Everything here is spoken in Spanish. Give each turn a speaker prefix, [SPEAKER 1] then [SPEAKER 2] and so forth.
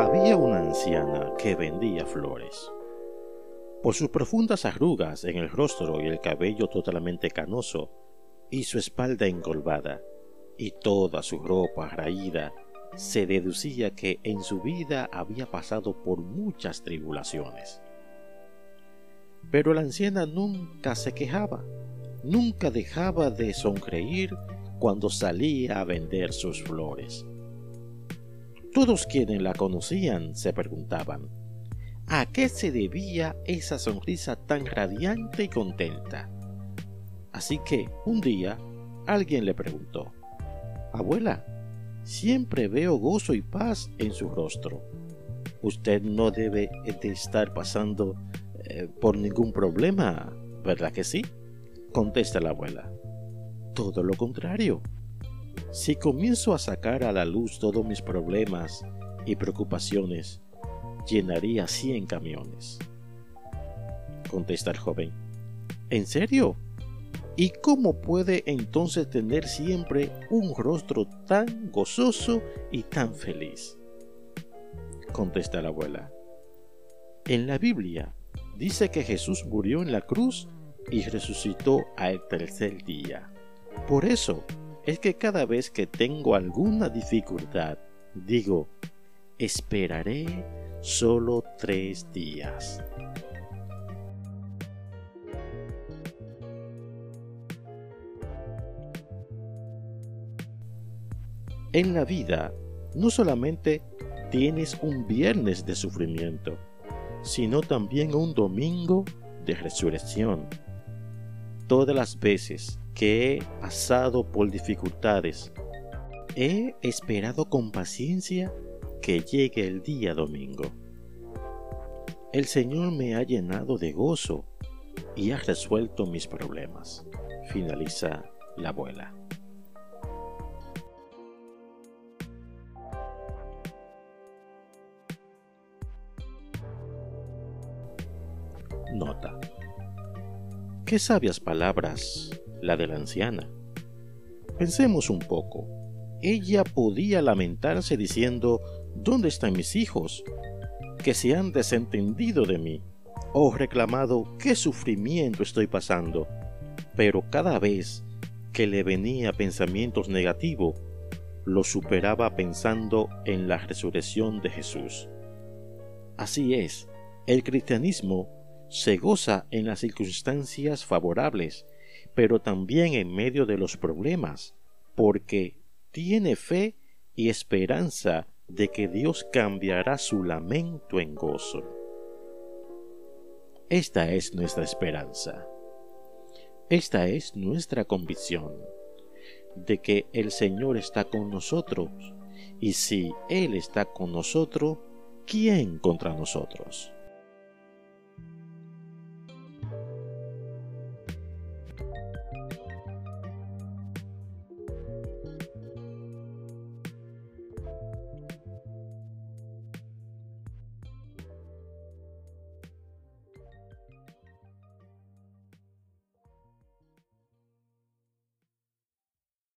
[SPEAKER 1] había una anciana que vendía flores. Por sus profundas arrugas en el rostro y el cabello totalmente canoso, y su espalda engolvada, y toda su ropa raída, se deducía que en su vida había pasado por muchas tribulaciones. Pero la anciana nunca se quejaba, nunca dejaba de sonreír cuando salía a vender sus flores. Todos quienes la conocían se preguntaban, ¿a qué se debía esa sonrisa tan radiante y contenta? Así que un día alguien le preguntó, Abuela, siempre veo gozo y paz en su rostro. Usted no debe de estar pasando eh, por ningún problema, ¿verdad que sí? Contesta la abuela. Todo lo contrario. Si comienzo a sacar a la luz todos mis problemas y preocupaciones, llenaría cien camiones. Contesta el joven. ¿En serio? ¿Y cómo puede entonces tener siempre un rostro tan gozoso y tan feliz? Contesta la abuela. En la Biblia dice que Jesús murió en la cruz y resucitó al tercer día. Por eso es que cada vez que tengo alguna dificultad, digo, esperaré solo tres días. En la vida no solamente tienes un viernes de sufrimiento, sino también un domingo de resurrección. Todas las veces que he pasado por dificultades, he esperado con paciencia que llegue el día domingo. El Señor me ha llenado de gozo y ha resuelto mis problemas. Finaliza la abuela. Nota. Qué sabias palabras la de la anciana. Pensemos un poco. Ella podía lamentarse diciendo, ¿dónde están mis hijos? Que se han desentendido de mí. O reclamado, ¿qué sufrimiento estoy pasando? Pero cada vez que le venía pensamientos negativos, lo superaba pensando en la resurrección de Jesús. Así es, el cristianismo se goza en las circunstancias favorables, pero también en medio de los problemas, porque tiene fe y esperanza de que Dios cambiará su lamento en gozo. Esta es nuestra esperanza. Esta es nuestra convicción de que el Señor está con nosotros, y si Él está con nosotros, ¿quién contra nosotros?